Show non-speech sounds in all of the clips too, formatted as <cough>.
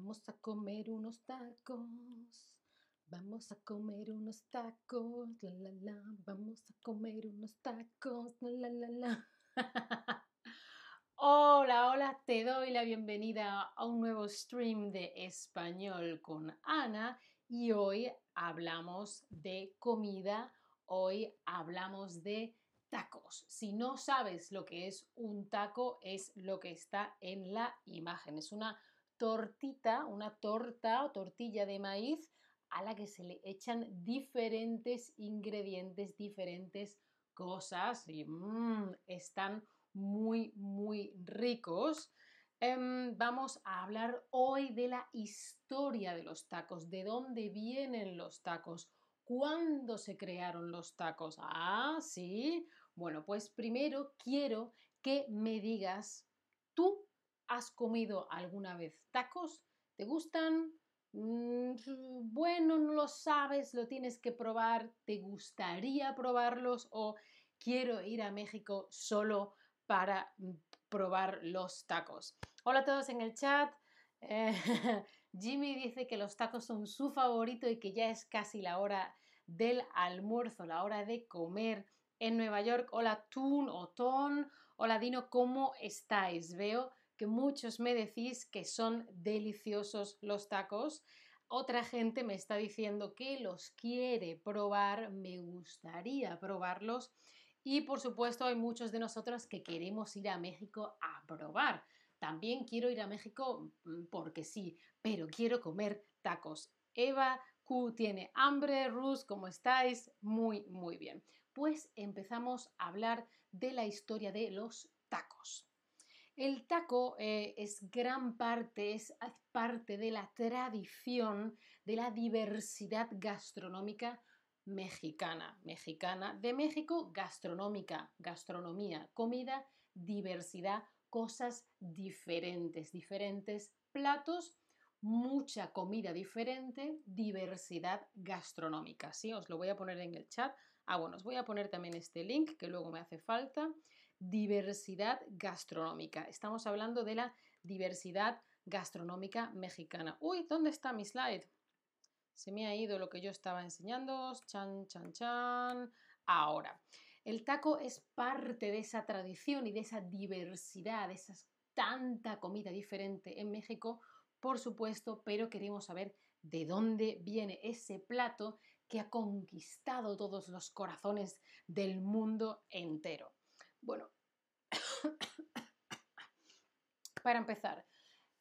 Vamos a comer unos tacos. Vamos a comer unos tacos. La. Vamos a comer unos tacos. La la la. <laughs> hola, hola. Te doy la bienvenida a un nuevo stream de español con Ana. Y hoy hablamos de comida. Hoy hablamos de tacos. Si no sabes lo que es un taco, es lo que está en la imagen. Es una tortita, una torta o tortilla de maíz a la que se le echan diferentes ingredientes, diferentes cosas y mmm, están muy, muy ricos. Em, vamos a hablar hoy de la historia de los tacos, de dónde vienen los tacos, cuándo se crearon los tacos. Ah, sí. Bueno, pues primero quiero que me digas tú ¿Has comido alguna vez tacos? ¿Te gustan? Mm, bueno, no lo sabes, lo tienes que probar. ¿Te gustaría probarlos? ¿O quiero ir a México solo para mm, probar los tacos? Hola a todos en el chat. Eh, <laughs> Jimmy dice que los tacos son su favorito y que ya es casi la hora del almuerzo, la hora de comer en Nueva York. Hola Tun o Ton. Hola Dino, ¿cómo estáis? Veo que muchos me decís que son deliciosos los tacos. Otra gente me está diciendo que los quiere probar, me gustaría probarlos. Y por supuesto hay muchos de nosotros que queremos ir a México a probar. También quiero ir a México mm, porque sí, pero quiero comer tacos. Eva Q tiene hambre, Rus, ¿cómo estáis? Muy, muy bien. Pues empezamos a hablar de la historia de los tacos. El taco eh, es gran parte, es parte de la tradición, de la diversidad gastronómica mexicana. Mexicana de México, gastronómica, gastronomía, comida, diversidad, cosas diferentes, diferentes platos, mucha comida diferente, diversidad gastronómica. ¿sí? Os lo voy a poner en el chat. Ah, bueno, os voy a poner también este link que luego me hace falta diversidad gastronómica. Estamos hablando de la diversidad gastronómica mexicana. Uy, ¿dónde está mi slide? Se me ha ido lo que yo estaba enseñando. Chan, chan, chan. Ahora, el taco es parte de esa tradición y de esa diversidad, de esa tanta comida diferente en México, por supuesto, pero queremos saber de dónde viene ese plato que ha conquistado todos los corazones del mundo entero. Bueno, para empezar,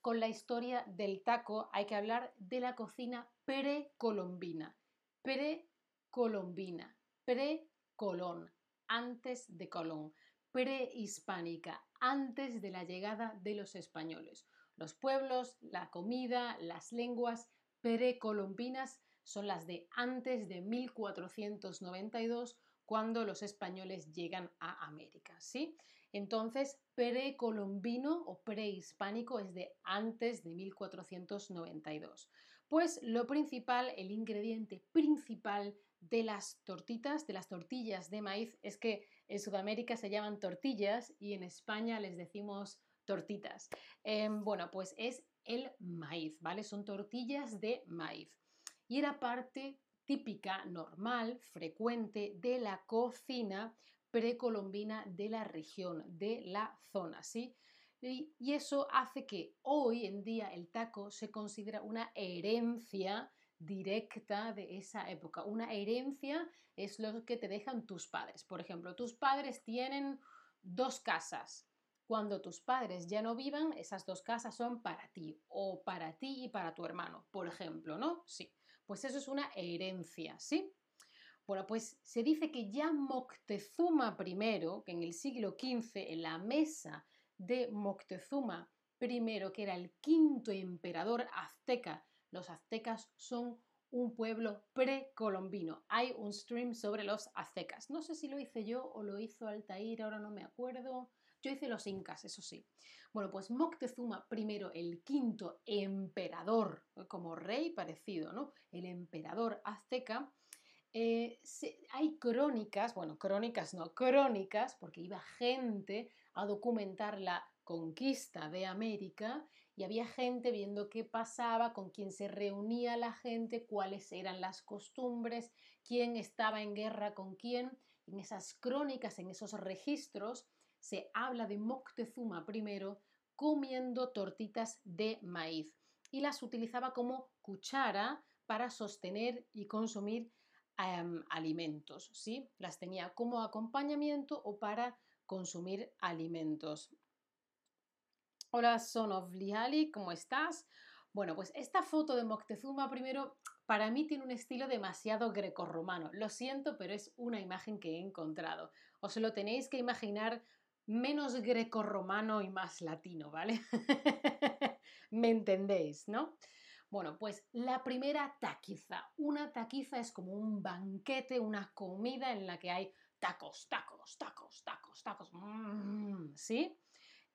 con la historia del taco hay que hablar de la cocina precolombina. Precolombina, pre-colón, antes de Colón, prehispánica, antes de la llegada de los españoles. Los pueblos, la comida, las lenguas precolombinas son las de antes de 1492 cuando los españoles llegan a América, ¿sí? Entonces, precolombino o prehispánico es de antes de 1492. Pues lo principal, el ingrediente principal de las tortitas, de las tortillas de maíz, es que en Sudamérica se llaman tortillas y en España les decimos tortitas. Em, bueno, pues es el maíz, ¿vale? Son tortillas de maíz. Y era parte típica, normal, frecuente de la cocina precolombina de la región, de la zona, ¿sí? Y, eso hace que hoy en día el taco se considera una herencia directa de esa época. Una herencia es lo que te dejan tus padres. Por ejemplo, tus padres tienen dos casas. Cuando tus padres ya no vivan, esas dos casas son para ti o para ti y para tu hermano, por ejemplo, ¿no? Sí. Pues eso es una herencia, ¿sí? Bueno, pues se dice que ya Moctezuma I, que en el siglo XV, en la mesa de Moctezuma I, que era el quinto emperador azteca, los aztecas son un pueblo precolombino. Hay un stream sobre los aztecas. No sé si lo hice yo o lo hizo Altair, ahora no me acuerdo. Yo hice los incas, eso sí. Bueno, pues Moctezuma I, el quinto emperador, como rey parecido, ¿no? El emperador azteca. Eh, hay crónicas, bueno, crónicas no, crónicas, porque iba gente a documentar la conquista de América y había gente viendo qué pasaba, con quién se reunía la gente, cuáles eran las costumbres, quién estaba en guerra con quién. En esas crónicas, en esos registros, se habla de Moctezuma I comiendo tortitas de maíz y las utilizaba como cuchara para sostener y consumir em, alimentos, ¿sí? Las tenía como acompañamiento o para consumir alimentos. Hola, son of Liali, ¿cómo estás? Bueno, pues esta foto de Moctezuma primero para mí tiene un estilo demasiado grecorromano. Lo siento, pero es una imagen que he encontrado. Os lo tenéis que imaginar menos grecorromano y más latino, ¿vale? <laughs> ¿Me entendéis, no? Bueno, pues la primera taquiza. Una taquiza es como un banquete, una comida en la que hay tacos, tacos, tacos, tacos, tacos. Mm, ¿Sí?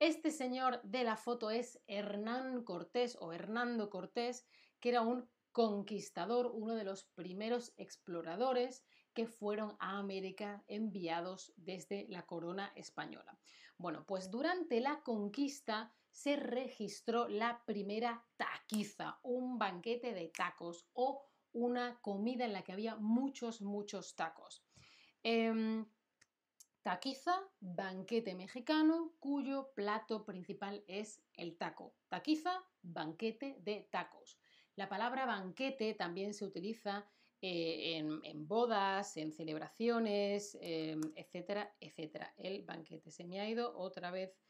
Este señor de la foto es Hernán Cortés o Hernando Cortés, que era un conquistador, uno de los primeros exploradores que fueron a América enviados desde la corona española. Bueno, pues durante la conquista se registró la primera taquiza, un banquete de tacos o una comida en la que había muchos, muchos tacos. Em, taquiza, banquete mexicano, cuyo plato principal es el taco. Taquiza, banquete de tacos. La palabra banquete también se utiliza eh, en, bodas, en celebraciones, em, etcétera, etcétera. El banquete. Se me ha ido otra vez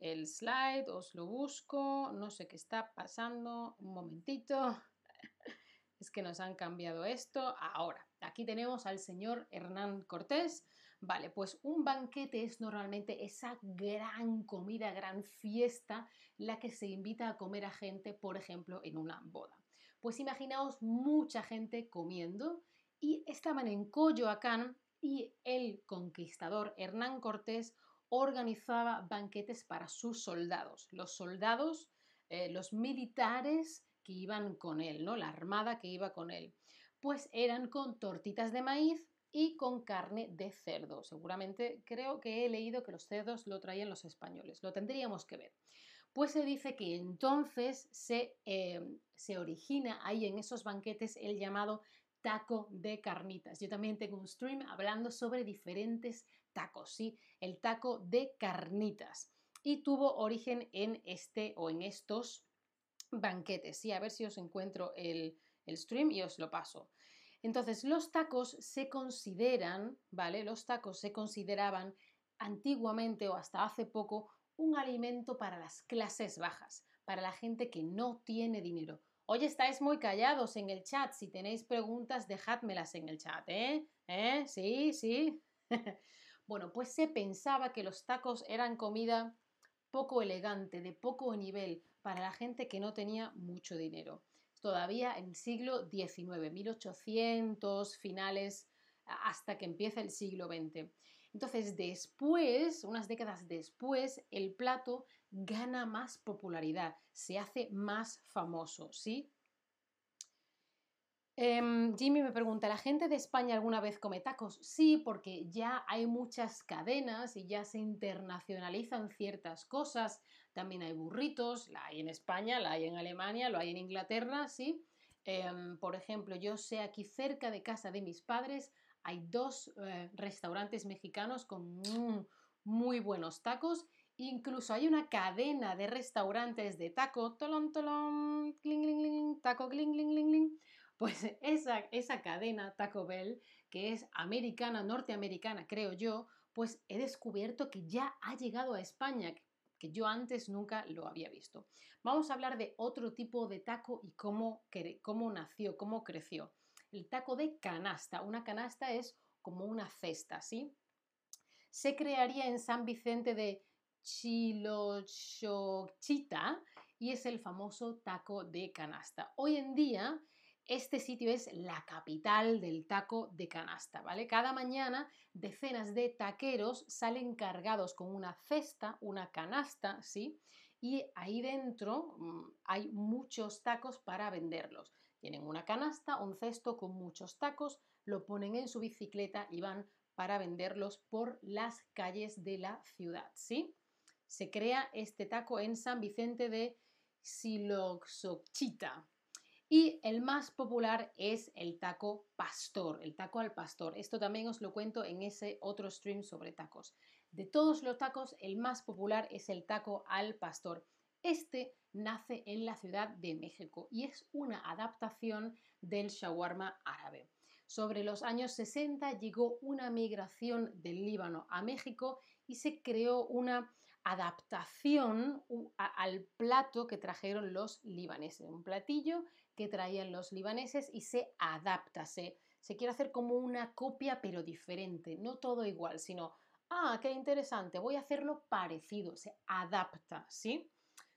el slide, os lo busco, no sé qué está pasando, un momentito. <laughs> Es que nos han cambiado esto. Ahora, aquí tenemos al señor Hernán Cortés. Vale, pues un banquete es normalmente esa gran comida, gran fiesta, la que se invita a comer a gente, por ejemplo, en una boda. Pues imaginaos mucha gente comiendo y estaban en Coyoacán y el conquistador Hernán Cortés organizaba banquetes para sus soldados, los soldados, eh, los militares que iban con él, ¿no? La armada que iba con él. Pues eran con tortitas de maíz y con carne de cerdo. Seguramente creo que he leído que los cerdos lo traían los españoles. Lo tendríamos que ver. Pues se dice que entonces se, eh, se origina ahí en esos banquetes el llamado taco de carnitas. Yo también tengo un stream hablando sobre diferentes tacos, ¿sí? El taco de carnitas. Y tuvo origen en este o en estos banquetes, ¿sí? A ver si os encuentro el, el stream y os lo paso. Entonces, los tacos se consideran, ¿vale? Los tacos se consideraban antiguamente o hasta hace poco un alimento para las clases bajas, para la gente que no tiene dinero. Hoy estáis muy callados en el chat. Si tenéis preguntas, dejádmelas en el chat, ¿eh? ¿Eh? Sí, sí. <laughs> Bueno, pues se pensaba que los tacos eran comida poco elegante, de poco nivel, para la gente que no tenía mucho dinero. Todavía en el siglo XIX, 1800, finales, hasta que empieza el siglo XX. Entonces, después, unas décadas después, el plato gana más popularidad, se hace más famoso, ¿sí? Em, Jimmy me pregunta, ¿la gente de España alguna vez come tacos? Sí, porque ya hay muchas cadenas y ya se internacionalizan ciertas cosas. También hay burritos, la hay en España, la hay en Alemania, lo hay en Inglaterra, ¿sí? Em, por ejemplo, yo sé aquí cerca de casa de mis padres hay dos eh, restaurantes mexicanos con muy buenos tacos. Incluso hay una cadena de restaurantes de taco, tolón, tolón, taco, pues esa, esa cadena Taco Bell, que es americana, norteamericana, creo yo, pues he descubierto que ya ha llegado a España, que yo antes nunca lo había visto. Vamos a hablar de otro tipo de taco y cómo, cómo nació, cómo creció. El taco de canasta. Una canasta es como una cesta, ¿sí? Se crearía en San Vicente de Chilochochita y es el famoso taco de canasta. Hoy en día este sitio es la capital del taco de canasta, ¿vale? Cada mañana decenas de taqueros salen cargados con una cesta, una canasta, ¿sí? Y ahí dentro mm, hay muchos tacos para venderlos. Tienen una canasta, un cesto con muchos tacos, lo ponen en su bicicleta y van para venderlos por las calles de la ciudad, ¿sí? Se crea este taco en San Vicente de siloxochita. Y el más popular es el taco pastor, el taco al pastor. Esto también os lo cuento en ese otro stream sobre tacos. De todos los tacos, el más popular es el taco al pastor. Este nace en la Ciudad de México y es una adaptación del shawarma árabe. Sobre los años 60 llegó una migración del Líbano a México y se creó una adaptación al plato que trajeron los libaneses. Un platillo que traían los libaneses y se adapta, se, se quiere hacer como una copia pero diferente, no todo igual, sino, ah, qué interesante, voy a hacerlo parecido, se adapta, ¿sí?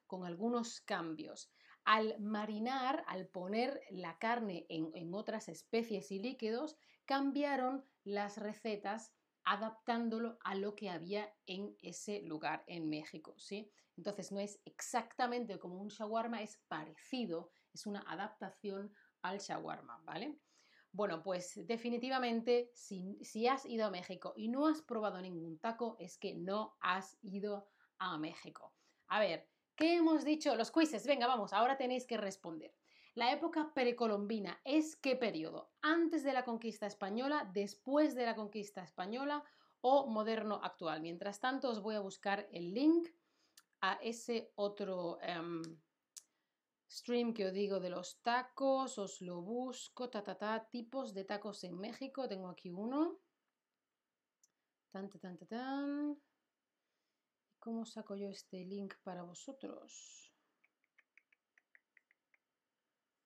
Con algunos cambios. Al marinar, al poner la carne en, en otras especies y líquidos, cambiaron las recetas adaptándolo a lo que había en ese lugar en México, ¿sí? Entonces no es exactamente como un shawarma, es parecido, es una adaptación al shawarma, ¿vale? Bueno, pues definitivamente si, si, has ido a México y no has probado ningún taco, es que no has ido a México. A ver, ¿qué hemos dicho? Los quizzes, venga, vamos, ahora tenéis que responder. La época precolombina es qué periodo? ¿Antes de la conquista española, después de la conquista española o moderno actual? Mientras tanto, os voy a buscar el link a ese otro... Em, stream que os digo de los tacos, os lo busco, ta, ta, ta, tipos de tacos en México, tengo aquí uno. Tan, tan, tan, tan. ¿Cómo saco yo este link para vosotros?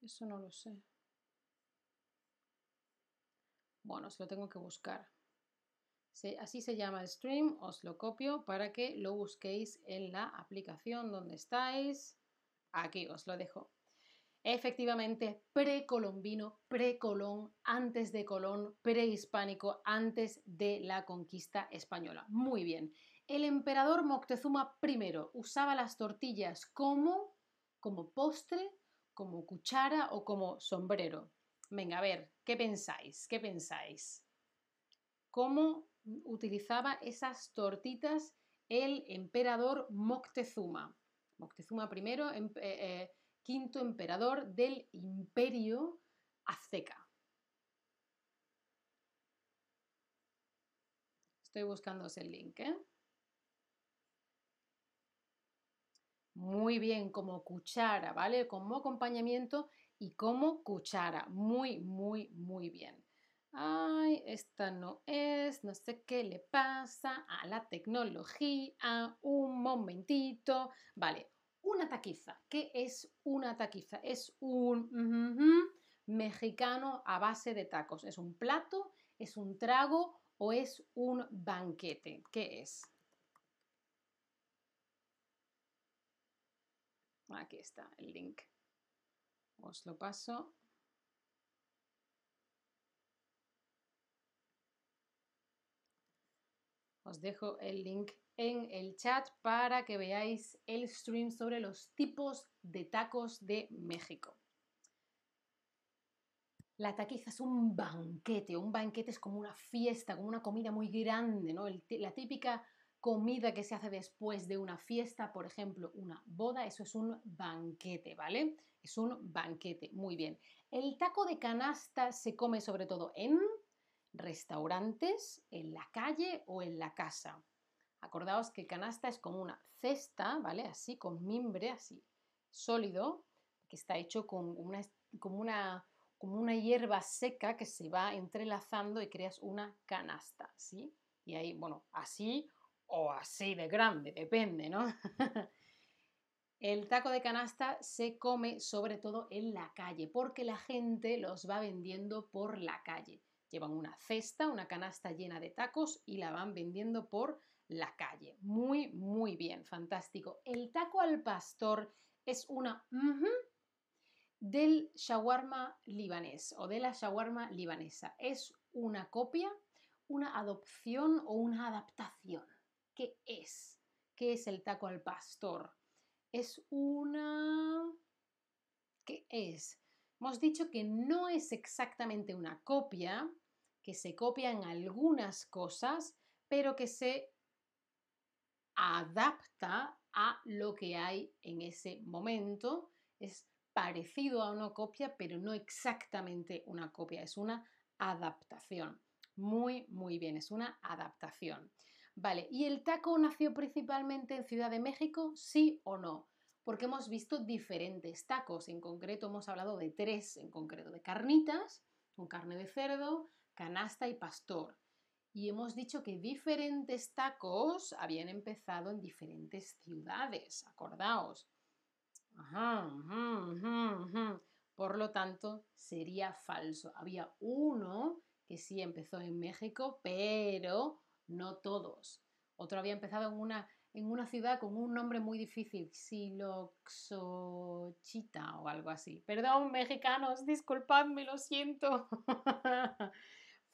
Eso no lo sé. Bueno, os lo tengo que buscar. así se llama el stream, os lo copio para que lo busquéis en la aplicación donde estáis. Aquí os lo dejo. Efectivamente, precolombino, precolón, antes de Colón, prehispánico, antes de la conquista española. Muy bien. El emperador Moctezuma I usaba las tortillas como, como postre, como cuchara o como sombrero. Venga, a ver, ¿qué pensáis? ¿Qué pensáis? ¿Cómo utilizaba esas tortitas el emperador Moctezuma? Moctezuma I, quinto emperador del imperio azteca. Estoy buscando el link. ¿eh? Muy bien, como cuchara, ¿vale? Como acompañamiento y como cuchara. Muy, muy, muy bien. Ay, esta no es, no sé qué le pasa a la tecnología. Un momentito. Vale, una taquiza. ¿Qué es una taquiza? Es un mexicano a base de tacos. ¿Es un plato? ¿Es un trago? ¿O es un banquete? ¿Qué es? Aquí está el link. Os lo paso. Os dejo el link en el chat para que veáis el stream sobre los tipos de tacos de México. La taquiza es un banquete, un banquete es como una fiesta, como una comida muy grande, ¿no? la típica comida que se hace después de una fiesta, por ejemplo, una boda, eso es un banquete, ¿vale? Es un banquete, muy bien. El taco de canasta se come sobre todo en restaurantes, en la calle o en la casa. Acordaos que canasta es como una cesta, ¿vale? Así, con mimbre, así, sólido, que está hecho con una, como, una, como una hierba seca que se va entrelazando y creas una canasta, ¿sí? Y ahí, bueno, así o así de grande, depende, ¿no? <laughs> El taco de canasta se come sobre todo en la calle, porque la gente los va vendiendo por la calle. Llevan una cesta, una canasta llena de tacos y la van vendiendo por la calle. Muy, muy bien, fantástico. El taco al pastor es una del shawarma libanés o de la shawarma libanesa. Es una copia, una adopción o una adaptación. ¿Qué es? ¿Qué es el taco al pastor? Es una... ¿Qué es? Hemos dicho que no es exactamente una copia, que se copia en algunas cosas, pero que se adapta a lo que hay en ese momento. Es parecido a una copia, pero no exactamente una copia, es una adaptación. Muy, muy bien, es una adaptación. Vale, ¿y el taco nació principalmente en Ciudad de México? ¿Sí o no? Porque hemos visto diferentes tacos, en concreto hemos hablado de tres, en concreto de carnitas, con carne de cerdo, canasta y pastor. Y hemos dicho que diferentes tacos habían empezado en diferentes ciudades, acordaos. Por lo tanto, sería falso. Había uno que sí empezó en México, pero no todos. Otro había empezado en una, en una ciudad con un nombre muy difícil, Siloxochita o algo así. Perdón, mexicanos, disculpadme, lo siento. <laughs>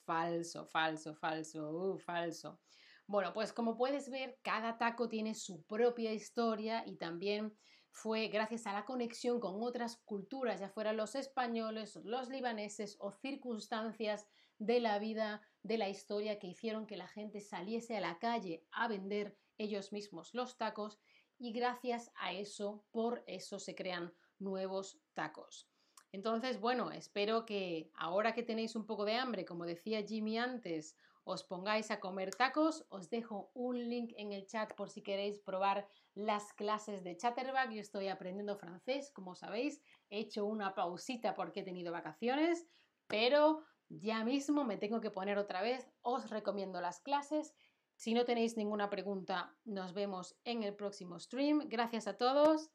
falso, falso, falso, uh, falso. Bueno, pues como puedes ver, cada taco tiene su propia historia y también fue gracias a la conexión con otras culturas, ya fueran los españoles, los libaneses o circunstancias de la vida, de la historia que hicieron que la gente saliese a la calle a vender ellos mismos los tacos y gracias a eso, por eso se crean nuevos tacos. Entonces, bueno, espero que ahora que tenéis un poco de hambre, como decía Jimmy antes, os pongáis a comer tacos. Os dejo un link en el chat por si queréis probar las clases de Chatterback. Yo estoy aprendiendo francés, como sabéis. He hecho una pausita porque he tenido vacaciones, pero ya mismo me tengo que poner otra vez. Os recomiendo las clases. Si no tenéis ninguna pregunta, nos vemos en el próximo stream. Gracias a todos.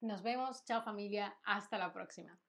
Nos vemos. Chao familia. Hasta la próxima.